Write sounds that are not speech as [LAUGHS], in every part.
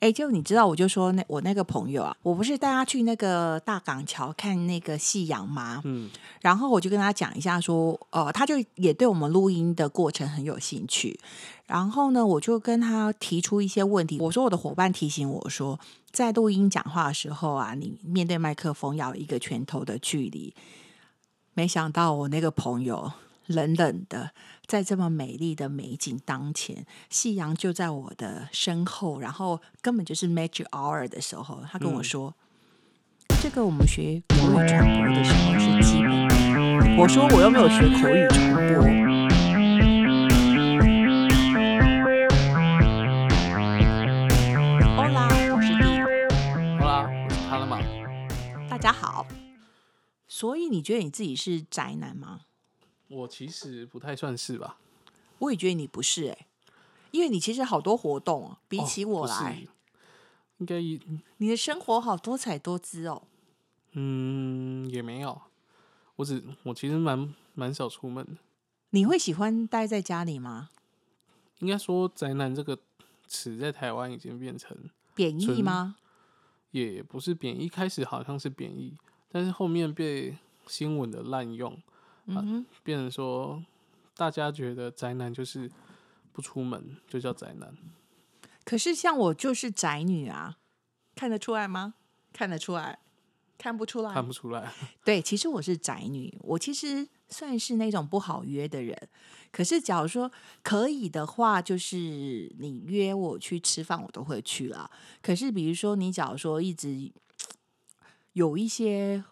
哎，就你知道，我就说那我那个朋友啊，我不是带他去那个大港桥看那个夕阳吗？嗯，然后我就跟他讲一下说，呃，他就也对我们录音的过程很有兴趣。然后呢，我就跟他提出一些问题。我说我的伙伴提醒我说，在录音讲话的时候啊，你面对麦克风要一个拳头的距离。没想到我那个朋友冷冷的，在这么美丽的美景当前，夕阳就在我的身后，然后根本就是 magic hour 的时候，他跟我说：“这个我们学口语传播的时候是基本的。”我说：“我又没有学口语传播。” Hola，我是 D，好啦，我是帕拉玛。大家好。所以你觉得你自己是宅男吗？我其实不太算是吧。我也觉得你不是哎、因为你其实好多活动啊，比哦起我来，应该也你的生活好多彩多姿哦。嗯也没有。我只我其实蛮蛮少出门的。你会喜欢待在家里吗？应该说“宅男”这个词在台湾已经变成贬义纯吗？也不是贬义，一开始好像是贬义，但是后面被新闻的滥用，嗯哼，变成说大家觉得宅男就是不出门就叫宅男。可是像我就是宅女啊，看得出来吗？看得出来，看不出来。看不出来，对，其实我是宅女，我其实算是那种不好约的人。可是假如说可以的话，就是你约我去吃饭，我都会去啦。可是比如说你假如说一直有一些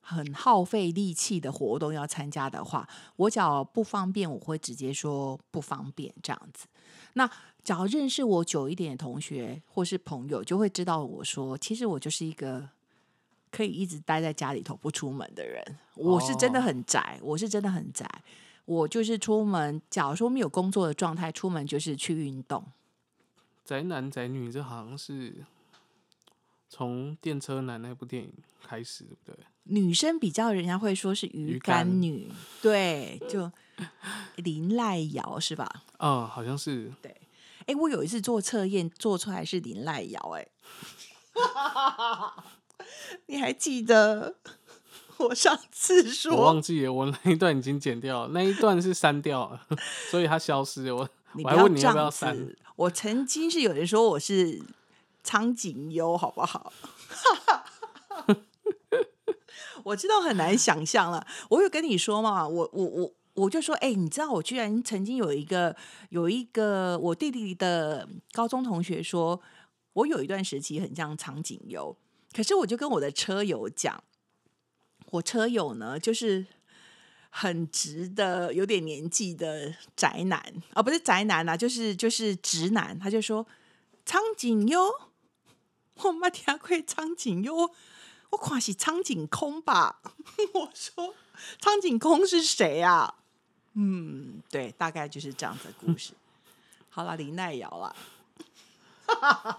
很耗费力气的活动要参加的话，我只要不方便，我会直接说不方便这样子。那只要认识我久一点的同学或是朋友，就会知道我说，其实我就是一个可以一直待在家里头不出门的人。我是真的哦很宅，我是真的很宅。我就是出门，假如说没有工作的状态，出门就是去运动。宅男宅女这好像是从《电车男》那部电影开始，对不对？女生比较人家会说是鱼鱼竿竿女，对，就林濑瑶是吧？嗯，好像是对哎，我有一次做测验做出来是林濑瑶，哎，[LAUGHS] 你还记得我上次说我忘记了，我那一段已经剪掉了，那一段是删掉了，[LAUGHS] 所以它消失了。我我还问你要不要删。我曾经是有人说我是苍井优，好不好？我知道很难想象了。我有跟你说嘛，我我我我就说，哎、你知道我居然曾经有一个有一个我弟弟的高中同学说，我有一段时期很像苍井优，可是我就跟我的车友讲，我车友呢就是。很直的，有点年纪的宅男啊，不是宅男啊，就是就是直男。他就说苍井优，[LAUGHS] 我没听过苍井优，我看是苍井空吧。[LAUGHS] 我说苍井空是谁啊？嗯，对，大概就是这样的故事。[LAUGHS] 好了，林奈瑶啦。[LAUGHS]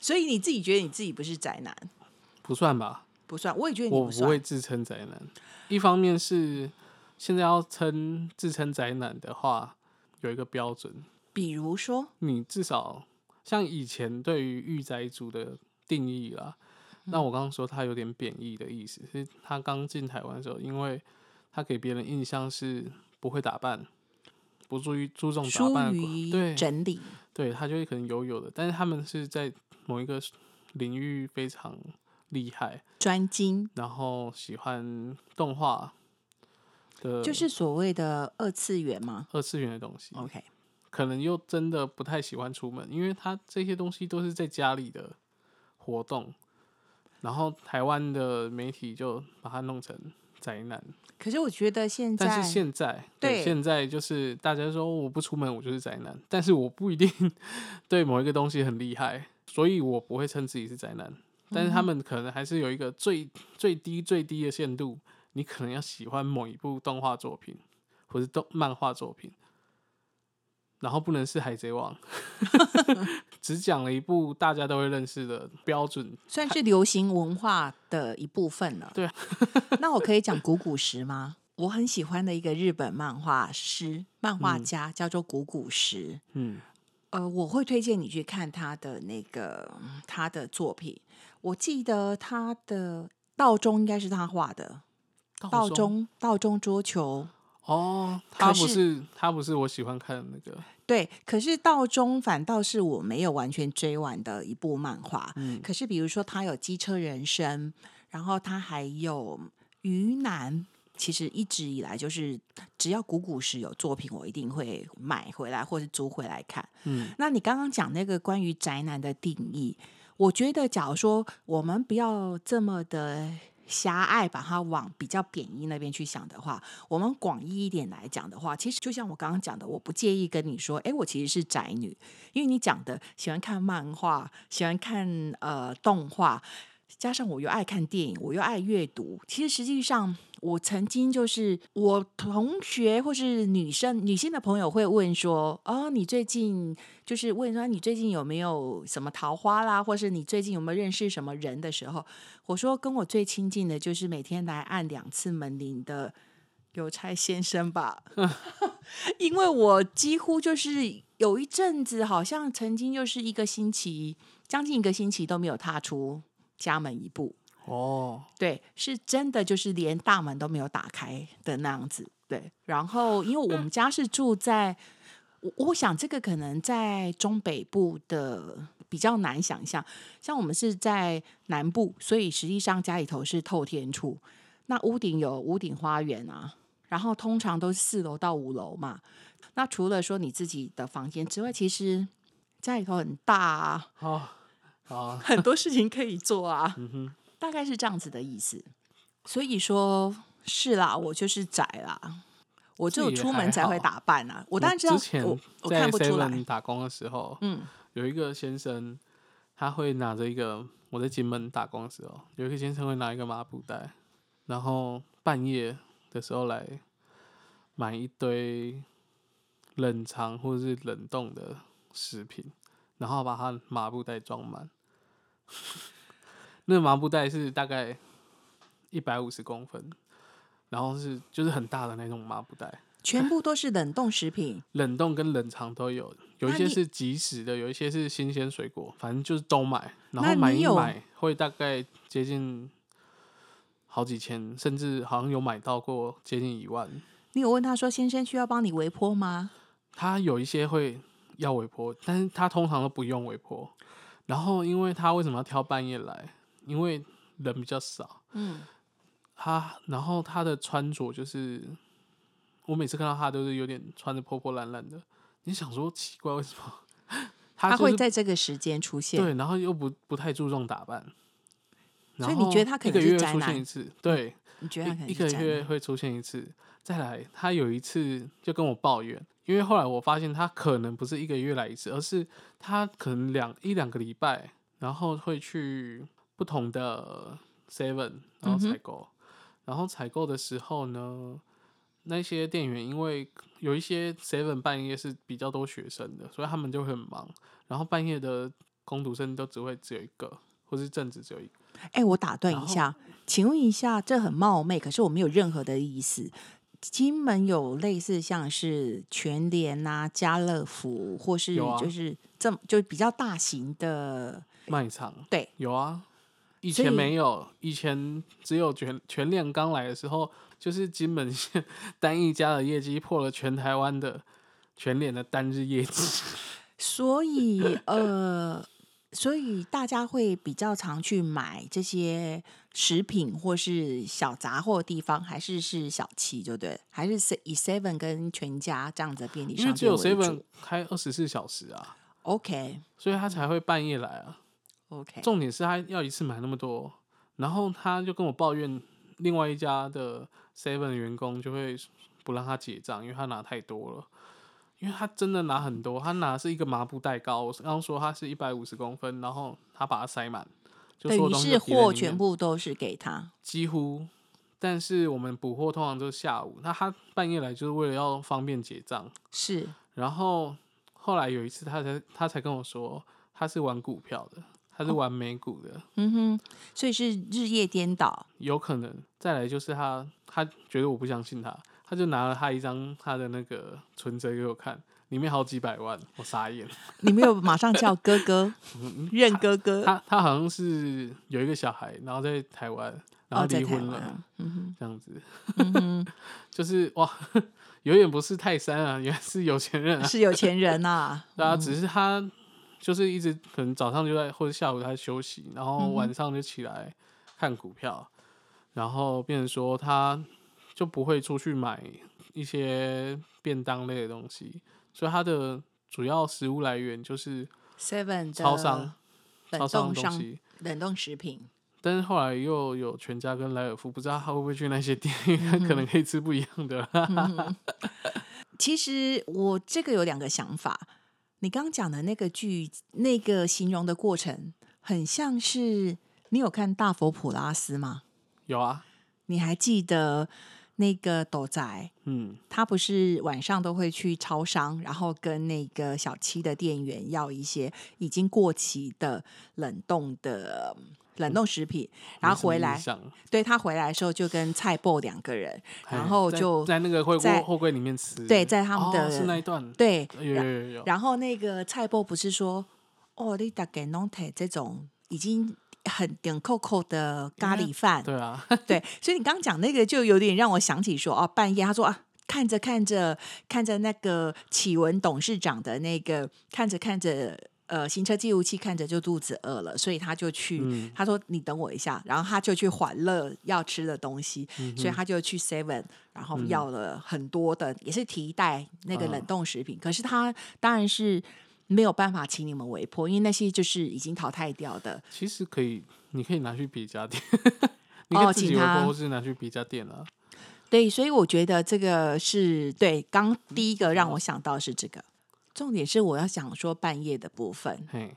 所以你自己觉得你自己不是宅男，不算吧？不算，我也觉得你我不算。会自称宅男。一方面是现在要称自称宅男的话，有一个标准，比如说，你至少像以前对于御宅族的定义啦。嗯那我刚刚说他有点贬义的意思，是他刚进台湾的时候，因为他给别人印象是不会打扮，不注意注重打扮对整理，对，他就会可能有有的，但是他们是在某一个领域非常厉害，专精，然后喜欢动画的，就是所谓的二次元吗？二次元的东西，？OK，可能又真的不太喜欢出门，因为他这些东西都是在家里的活动，然后台湾的媒体就把它弄成灾难，可是我觉得现在但是现在对现在就是大家说我不出门我就是宅男，但是我不一定 [LAUGHS] 对某一个东西很厉害，所以我不会称自己是宅男。但是他们可能还是有一个最最低最低的限度，你可能要喜欢某一部动画作品或是动漫画作品，然后不能是海贼王，[LAUGHS] 只讲了一部大家都会认识的标准。算是流行文化的一部分了。对啊那我可以讲 [LAUGHS] 古古石吗？我很喜欢的一个日本漫画师、漫画嗯家、叫做古古石。嗯，呃，我会推荐你去看他的那个嗯他的作品。我记得他的道中应该是他画的，道中道中桌球。哦，他不是他不是我喜欢看的那个，对，可是道中反倒是我没有完全追完的一部漫画。嗯可是比如说他有《机车人生》，然后他还有《鱼男》。其实一直以来就是，只要古古时有作品，我一定会买回来或是租回来看。嗯，那你刚刚讲那个关于宅男的定义，我觉得，假如说我们不要这么的狭隘，把它往比较贬义那边去想的话，我们广义一点来讲的话，其实就像我刚刚讲的，我不介意跟你说，哎，我其实是宅女，因为你讲的喜欢看漫画，喜欢看呃动画。加上我又爱看电影，我又爱阅读。其实实际上，我曾经就是我同学或是女生女性的朋友会问说：“哦，你最近就是问说你最近有没有什么桃花啦，或是你最近有没有认识什么人的时候，我说跟我最亲近的就是每天来按两次门铃的邮差先生吧，[LAUGHS] 因为我几乎就是有一阵子，好像曾经就是一个星期，将近一个星期都没有踏出家门一步。哦，对，是真的，就是连大门都没有打开的那样子。对，然后因为我们家是住在，我我想这个可能在中北部的比较难想象，像我们是在南部，所以实际上家里头是透天处，那屋顶有屋顶花园啊，然后通常都是四楼到五楼嘛。那除了说你自己的房间之外，其实家里头很大啊，哦，好，很多事情可以做啊。[LAUGHS] 嗯哼，大概是这样子的意思。所以说是啦，我就是宅啦，我只有出门才会打扮啊。我当然知道我我在看不出来打工的时候，嗯，有一个先生，他会拿着一个我在金门打工的时候，有一个先生会拿一个麻布袋，然后半夜的时候来买一堆冷藏或者是冷冻的食品，然后把他麻布袋装满。[LAUGHS] 那个麻布袋是大概一百五十公分，然后是就是很大的那种麻布袋。全部都是冷冻食品。[LAUGHS] 冷冻跟冷藏都有，有一些是即食的，有一些是新鲜水果，反正就是都买。然后买一买会大概接近好几千，甚至好像有买到过接近一万。你有问他说：“先生需要帮你微波吗他有一些会要微波，但是他通常都不用微波。然后因为他为什么要挑半夜来？因为人比较少。？”嗯，他然后他的穿着就是，我每次看到他都是有点穿的破破烂烂的。你想说奇怪，为什么 [LAUGHS] 他他会就是在这个时间出现。对，然后又不不太注重打扮，所以你觉得他可能一个月出现一次？对，你觉得他可能一一个月会出现一次。再来，他有一次就跟我抱怨，因为后来我发现他可能不是一个月来一次，而是他可能两一两个礼拜，然后会去不同的 Seven，然后采购，然后采购的时候呢，那些店员因为有一些 Seven 半夜是比较多学生的，所以他们就会很忙，然后半夜的工读生都只会只有一个，或是正职只有一个。哎，我打断一下，请问一下，这很冒昧，可是我没有任何的意思。金门有类似像是全联呐、家乐福，或是就是这么就比较大型的，卖场对，有啊，以前没有，以前只有全全联刚来的时候，就是金门县单一家的业绩破了全台湾的全联的单日业绩。[LAUGHS] 所以呃，所以大家会比较常去买这些食品或是小杂货的地方，还是是小七，对不对？还是以 Seven 跟全家这样子的便利商因为只有 seven 开二十四小时啊，OK 所以他才会半夜来啊。OK，重点是他要一次买那么多，然后他就跟我抱怨，另外一家的 seven 的员工就会不让他结账，因为他拿太多了。因为他真的拿很多，他拿的是一个麻布袋高，我刚刚说他是一百五十公分，然后他把它塞满，就是货全部都是给他。几乎。但是我们补货通常都是下午，那他半夜来就是为了要方便结账。是然后后来有一次，他才他才跟我说，他是玩股票的，他是玩美股的，嗯哼，所以是日夜颠倒。有可能。再来就是他，他觉得我不相信他，他就拿了他一张他的那个存折给我看，里面好几百万，我傻眼。[LAUGHS] 你没有马上叫哥哥，认哥哥，他他好像是有一个小孩，然后在台湾，然后离婚了，这样子，嗯，[LAUGHS] 就是哇，[LAUGHS] 有点不是泰山啊，原来是有钱人啊。是有钱人呐、对啊，只是他就是一直可能早上就在或者下午他在休息，然后晚上就起来看股票，然后变成说他就不会出去买一些便当类的东西，所以它的主要食物来源就是 Seven 超商超冷商的东西。冷冻食品，但是后来又有全家跟莱尔富，不知道他会不会去那些店，因为他可能可以吃不一样的。其实我这个有两个想法，你刚刚讲的那个剧，那个形容的过程，很像是你有看《大佛普拉斯》吗？有啊，你还记得那个斗仔，嗯，他不是晚上都会去超商，然后跟那个小七的店员要一些已经过期的冷冻的冷冻食品，然后回来，对他回来的时候就跟蔡伯两个人，然后就在那个货在柜货柜里面吃，对在他们哦的是那一段，对，有有有有，然后那个蔡波不是说，哦，你大概弄台这种已经很点扣扣的咖喱饭，对啊，[LAUGHS] [LAUGHS] 对，所以你刚刚讲那个就有点让我想起说，哦，半夜他说啊。看着看着看着那个启文董事长的那个看着看着呃行车记录器看着就肚子饿了，所以他就去、嗯。他说你等我一下，然后他就去欢乐要吃的东西，嗯所以他就去 Seven，然后要了很多的、也是提袋那个冷冻食品，可是他当然是没有办法请你们委托，因为那些就是已经淘汰掉的。其实可以，你可以拿去别家店，[LAUGHS] 你哦可以自己微请他波，或是拿去别家店啊。对，所以我觉得这个是对。刚第一个让我想到是这个，重点是我要想说半夜的部分。嘿，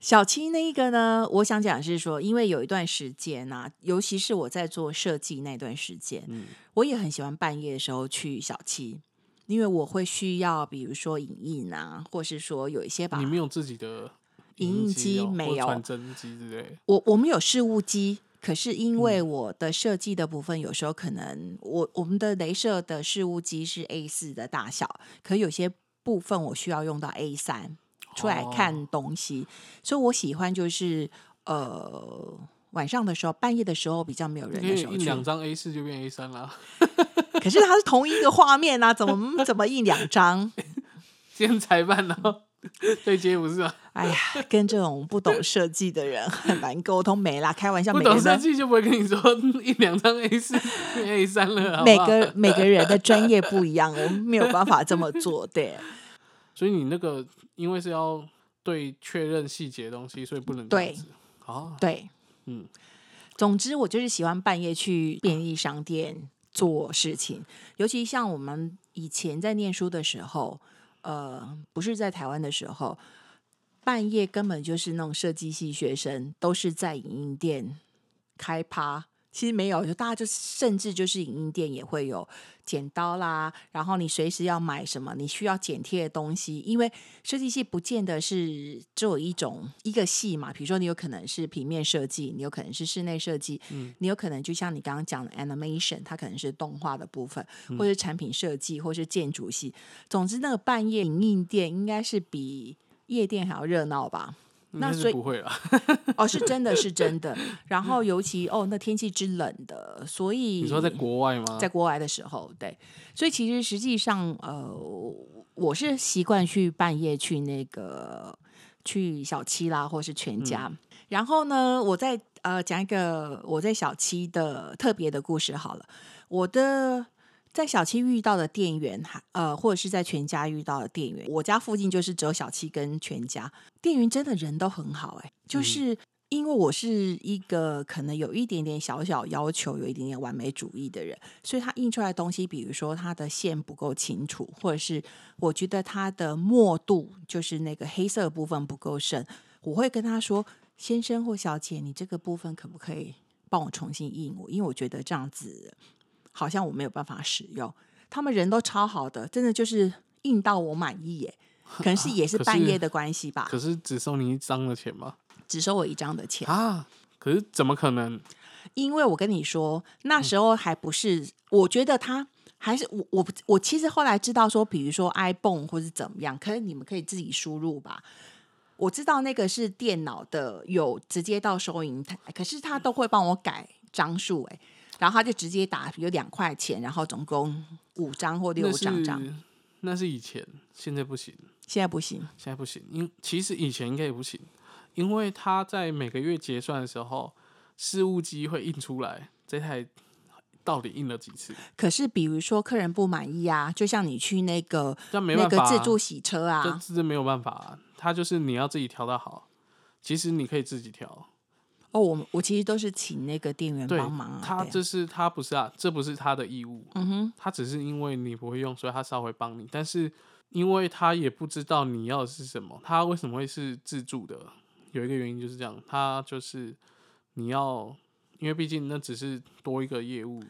小七那一个呢，我想讲是说，因为有一段时间啊，尤其是我在做设计那段时间，嗯我也很喜欢半夜的时候去小七，因为我会需要，比如说影印啊，或是说有一些吧你没有自己的影印机没有或传真机之类，我我们有事务机，可是因为嗯。我的设计的部分，有时候可能我我们的镭射的事务机是 A 四的大小，可有些部分我需要用到 A 三出来哦。看东西，所以我喜欢就是呃晚上的时候，半夜的时候比较没有人的时候。印两张 A 四就变 A 三了。[LAUGHS] 可是它是同一个画面啊，怎么 [LAUGHS] 怎么印两张？兼裁判然后对接不是吗？哎呀，跟这种不懂设计的人很难沟通。没啦，开玩笑，不懂设计就不会跟你说一两张 A 四变 A 三了，每好个每个人的专业不一样，我们没有办法这么做。对 [LAUGHS] 所以你那个因为是要对确认细节的东西，所以不能这样对子。啊，对，嗯，总之我就是喜欢半夜去便利商店做事情，尤其像我们以前在念书的时候，呃，不是在台湾的时候，半夜根本就是那种设计系学生都是在影音店开趴。其实没有，就大家就甚至就是影印店也会有剪刀啦，然后你随时要买什么，你需要剪贴的东西，因为设计系不见得是只有一种一个系嘛，比如说你有可能是平面设计，你有可能是室内设计，你有可能就像你刚刚讲的 animation，它可能是动画的部分，或是产品设计，或是建筑系。总之，那个半夜影印店应该是比夜店还要热闹吧？那所以不会了。[LAUGHS] 哦，是真的是真的。[LAUGHS] 然后尤其哦，那天气之冷的，所以你说在国外吗？在国外的时候，对，所以其实实际上，呃，我是习惯去半夜去那个去小七啦，或是全家。嗯然后呢，我再呃讲一个我在小七的特别的故事好了。我的在小七遇到的店员，还呃，或者是在全家遇到的店员，我家附近就是只有小七跟全家，店员真的人都很好、哎，就是。因为我是一个可能有一点点小小要求、有一点点完美主义的人，所以他印出来的东西，比如说他的线不够清楚，或者是我觉得他的墨度，就是那个黑色的部分不够深，我会跟他说：“先生或小姐，你这个部分可不可以帮我重新印我？因为我觉得这样子好像我没有办法使用。”他们人都超好的，真的就是硬到我满意耶。[LAUGHS] 可能是也是半夜的关系吧，[LAUGHS] 可是只收你一张的钱吗？只收我一张的钱。啊，可是怎么可能？因为我跟你说，那嗯时候还不是，我觉得他还是我我我其实后来知道说，比如说 iPhone 或是怎么样，可是你们可以自己输入吧。我知道那个是电脑的，有直接到收银台，可是他都会帮我改张数哎，然后他就直接打有两块钱，然后总共五张或六张张。那是以前，现在不行。现在不行，现在不行。因其实以前应该也不行，因为他在每个月结算的时候，事务机会印出来这台到底印了几次。可是比如说客人不满意啊，就像你去那个那个自助洗车啊，这这没有办法。他就是你要自己调的好，其实你可以自己调。哦，我我其实都是请那个店员帮忙啊。他这是他不是啊，这不是他的义务。嗯哼，他只是因为你不会用，所以他稍微帮你。但是因为他也不知道你要的是什么，他为什么会是自助的？有一个原因就是这样，他就是你要，因为毕竟那只是多一个业务。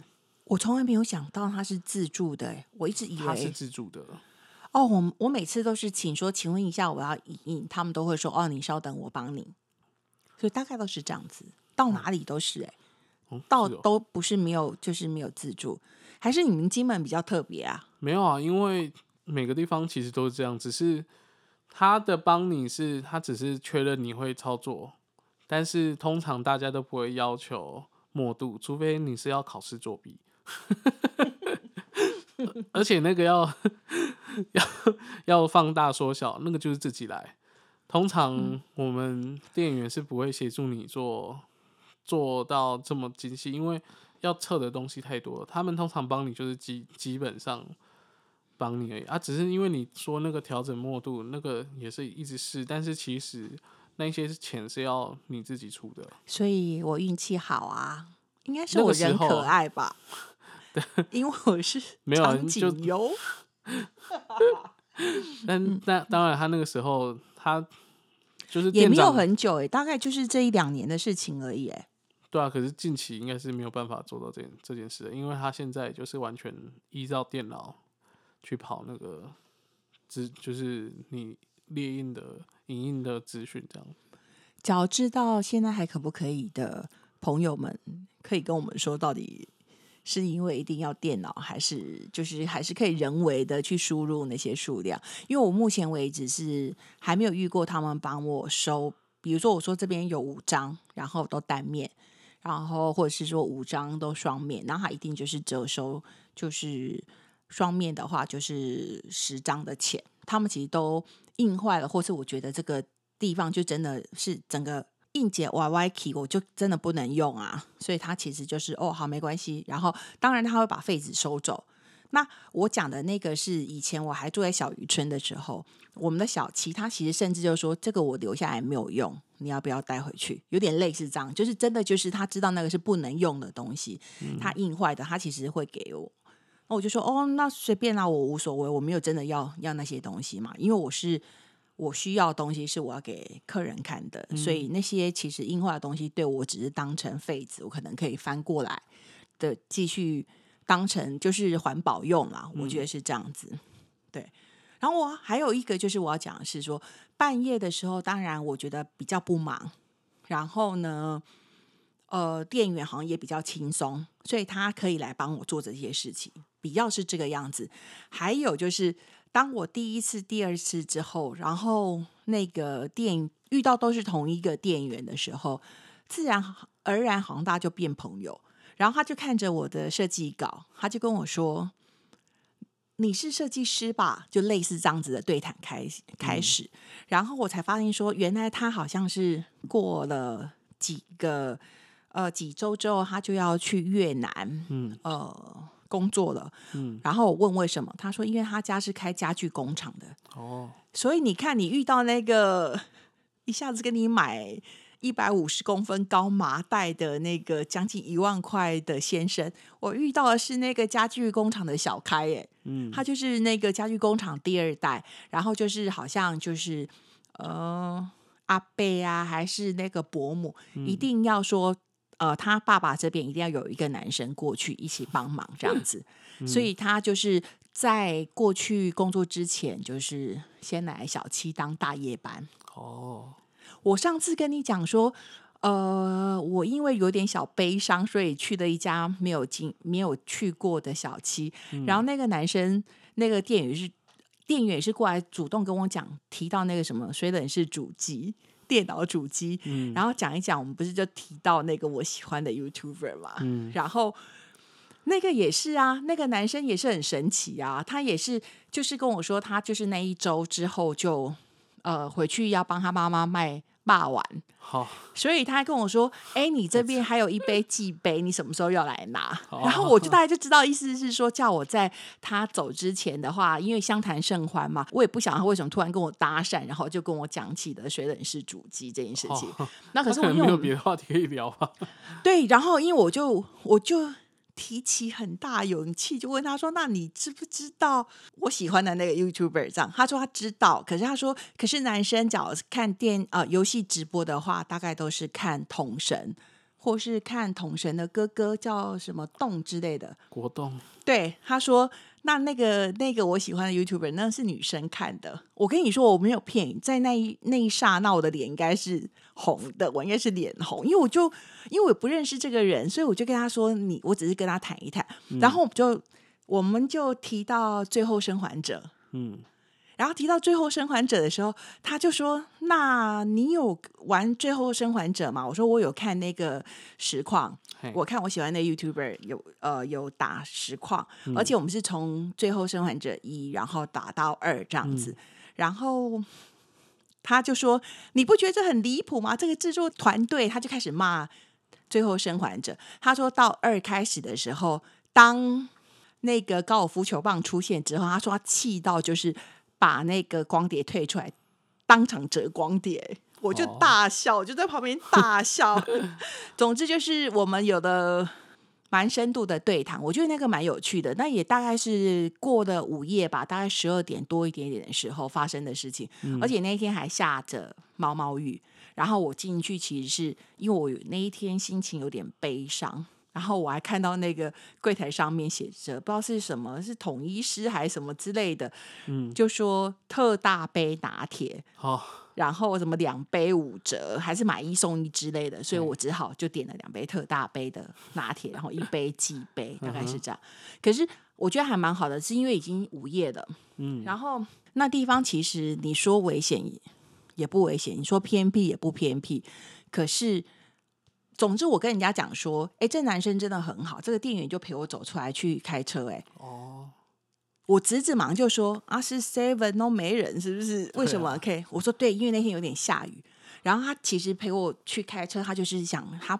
我从来没有想到他是自助的，我一直以为他是自助的。哦，我我每次都是请说，请问一下，我要影印，他们都会说，哦，你稍等，我帮你。所以大概都是这样子，到哪里都是哎，到都不是没有，就是没有自助，还是你们金门比较特别啊？没有啊，因为每个地方其实都是这样，只是他的帮你是他只是确认你会操作，但是通常大家都不会要求默度，除非你是要考试作弊。[LAUGHS] 而且那个要 [LAUGHS] 要要放大缩小，那个就是自己来。通常我们店员是不会协助你做做到这么精细，因为要测的东西太多了。他们通常帮你就是基基本上帮你而已啊，只是因为你说那个调整墨度，那个也是一直试，但是其实那些钱是要你自己出的。所以我运气好啊，应该是我人可爱吧。[LAUGHS] 因为我是没有就油，[LAUGHS] [LAUGHS] 但但当然，他那个时候他就是也没有很久哎，大概就是这一两年的事情而已哎。对啊，可是近期应该是没有办法做到这件这件事，因为他现在就是完全依照电脑去跑那个资，就是你列印的影印的资讯这样。早知道现在还可不可以的朋友们，可以跟我们说到底。是因为一定要电脑，还是就是还是可以人为的去输入那些数量？因为我目前为止是还没有遇过他们帮我收，比如说我说这边有五张，然后都单面，然后或者是说五张都双面，那他一定就是折收，就是双面的话就是十张的钱。他们其实都印坏了，或是我觉得这个地方就真的是整个。硬解 Y Y key 我就真的不能用啊，所以他其实就是哦好没关系，然后当然他会把废纸收走。那我讲的那个是以前我还住在小渔村的时候，我们的小七他其实甚至就说这个我留下来没有用，你要不要带回去？有点类似这样，就是真的就是他知道那个是不能用的东西，他印坏的他其实会给我。那我就说哦那随便啦，我无所谓，我没有真的要要那些东西嘛，因为我是。我需要东西是我要给客人看的，所以那些其实硬化的东西对我只是当成废纸，我可能可以翻过来的继续当成就是环保用啦。我觉得是这样子。对，然后我还有一个就是我要讲的是说，半夜的时候，当然我觉得比较不忙，然后呢，呃，店员好像也比较轻松，所以他可以来帮我做这些事情，比较是这个样子。还有就是。当我第一次、第二次之后，然后那个店遇到都是同一个店员的时候，自然而然好像大家就变朋友。然后他就看着我的设计稿，他就跟我说：“你是设计师吧？”就类似这样子的对谈开开始。然后我才发现说，原来他好像是过了几个呃几周之后，他就要去越南。嗯，呃。工作了，嗯，然后我问为什么，他说因为他家是开家具工厂的，哦，所以你看你遇到那个 [LAUGHS] 一下子给你买一百五十公分高麻袋的那个将近一万块的先生，我遇到的是那个家具工厂的小开，哎，嗯，他就是那个家具工厂第二代，然后就是好像就是呃阿贝啊，还是那个伯母，一定要说。呃，他爸爸这边一定要有一个男生过去一起帮忙这样子，所以他就是在过去工作之前，就是先来小七当大夜班。哦，我上次跟你讲说，呃，我因为有点小悲伤，所以去了一家没有进、没有去过的小七。然后那个男生，那个店员是店员也是过来主动跟我讲，提到那个什么水冷式主机、电脑主机，嗯然后讲一讲，我们不是就提到那个我喜欢的 YouTuber 嘛？嗯然后那个也是啊，那个男生也是很神奇啊，他也是就是跟我说，他就是那一周之后就呃回去要帮他妈妈卖霸完，好，所以他还跟我说：“ [LAUGHS] 哎、你这边还有一杯寄杯，你什么时候要来拿？”哦然后我就大概就知道，意思是说叫我在他走之前的话，因为相谈甚欢嘛，我也不想他为什么突然跟我搭讪，然后就跟我讲起了水冷式主机这件事情。哦那可是我因为我别的话题可以聊吧？[LAUGHS] 对，然后因为我就我就提起很大勇气，就问他说：“那你知不知道我喜欢的那个 YouTuber？” 这样，他说他知道，可是他说，可是男生只要是看电呃游戏直播的话，大概都是看统神，或是看统神的哥哥叫什么动之类的。国栋对，他说那那个那个我喜欢的 YouTuber 那是女生看的。我跟你说，我没有骗你，在那一那一刹那，我的脸应该是红的，我应该是脸红，因为我就因为我不认识这个人，所以我就跟他说你，我只是跟他谈一谈，然后我们就我们就提到最后生还者。嗯，然后提到最后生还者的时候，他就说：“那你有玩最后生还者吗？”我说：“我有看那个实况，我看我喜欢的 YouTuber 有呃有打实况，而且我们是从最后生还者一，然后打到二这样子，然后。”他就说：“你不觉得这很离谱吗？这个制作团队，他就开始骂《最后生还者》。他说到二开始的时候，当那个高尔夫球棒出现之后，他说他气到就是把那个光碟退出来，当场折光碟。我就哦大笑，我就在旁边大笑。[LAUGHS] 总之就是我们有的蛮深度的对谈，我觉得那个蛮有趣的。那也大概是过了午夜吧，大概十二点多一点点的时候发生的事情，而且那一天还下着毛毛雨。然后我进去，其实是因为我有那一天心情有点悲伤，然后我还看到那个柜台上面写着不知道是什么，是统一师还是什么之类的，嗯，就说特大杯拿铁，好，然后什么两杯五折，还是买一送一之类的，所以我只好就点了两杯特大杯的拿铁，然后一杯 [LAUGHS] 寄杯，大概是嗯这样。可是我觉得还蛮好的，是因为已经午夜了，嗯，然后那地方其实你说危险也也不危险，你说偏僻也不偏僻，可是。总之，我跟人家讲说，哎，这男生真的很好，这个店员就陪我走出来去开车、诶哎，哦，我侄子马上就说啊，是 Seven 都没人，是不是？为什么啊？OK，我说对，因为那天有点下雨。然后他其实陪我去开车，他就是想他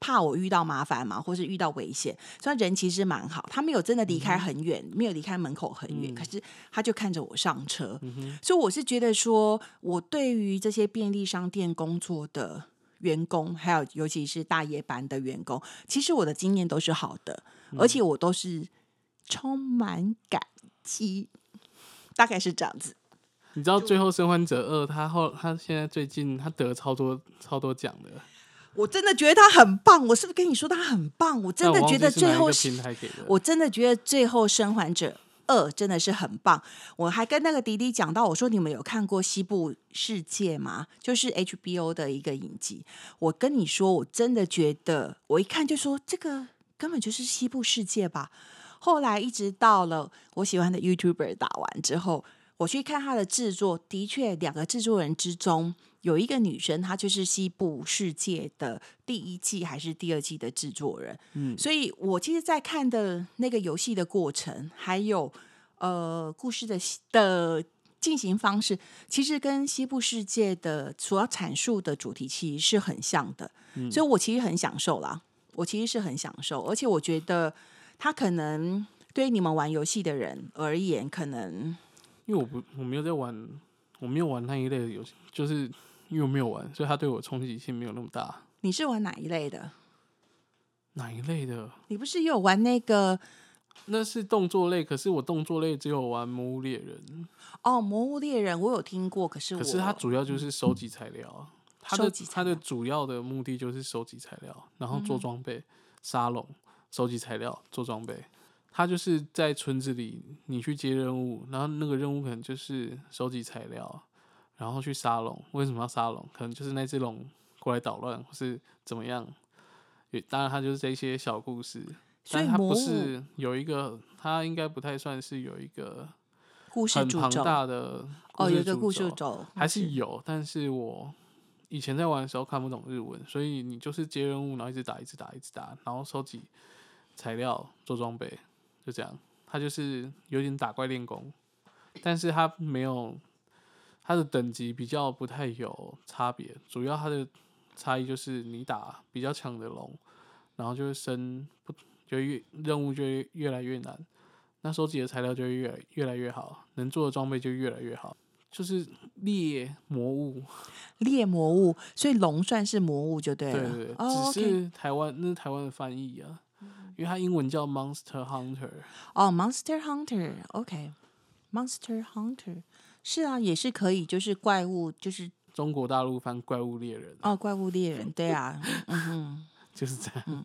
怕我遇到麻烦嘛，或是遇到危险。虽然人其实蛮好，他没有真的离开很远，没有离开门口很远，可是他就看着我上车。所以我是觉得说，我对于这些便利商店工作的员工，还有尤其是大夜班的员工，其实我的经验都是好的，而且我都是充满感激，大概是这样子。你知道《最后生还者二》他后他现在最近他得超多超多奖的，我真的觉得他很棒，我是不是跟你说他很棒？我真的觉得最后我真的觉得最后生还者二真的是很棒。我还跟那个迪迪讲到，我说你们有看过《西部世界》吗？就是 HBO 的一个影集。我跟你说，我真的觉得，我一看就说这个根本就是西部世界吧。后来一直到了我喜欢的 YouTuber 打完之后，我去看他的制作，的确两个制作人之中有一个女生，她就是西部世界的第一季还是第二季的制作人。嗯所以我其实，在看的那个游戏的过程，还有呃故事的的进行方式，其实跟西部世界的所要阐述的主题其实是很像的。所以我其实很享受啦，我其实是很享受，而且我觉得他可能对于你们玩游戏的人而言，可能因为我不我没有在玩，我没有玩那一类的游戏，就是因为我没有玩，所以他对我冲击性没有那么大。你是玩哪一类的？哪一类的？你不是也有玩那个那是动作类，可是我动作类只有玩《魔物猎人》，哦《魔物猎人》，我有听过，可是我可是它主要就是收集材料啊。它的它的主要的目的就是收集材料，然后嗯做装备、沙龙、收集材料、做装备。它就是在村子里，你去接任务，然后那个任务可能就是收集材料，然后去沙龙。为什么要沙龙？可能就是那只龙过来捣乱，或是怎么样。也当然，它就是这些小故事，所以但它不是有一个，它应该不太算是有一个故事很庞大的哦，有一个故事轴轴还是有，但是我以前在玩的时候看不懂日文，所以你就是接任务，然后一直打，一直打，一直打，然后收集材料做装备，就这样。它就是有点打怪练功，但是它没有它的等级比较不太有差别，主要它的差异就是你打比较强的龙，然后就会升不就越任务就会越来越难，那收集的材料就会越来越来越好，能做的装备就越来越好。就是猎魔物，猎魔物，所以龙算是魔物就对了。对对只是台湾那是台湾的翻译啊，因为它英文叫 Monster Hunter，哦，Monster Hunter，OK，Monster Hunter 是啊，也是可以，就是怪物，就是中国大陆翻怪物猎人，哦，怪物猎人，对啊，嗯哼。[LAUGHS] 就是这样。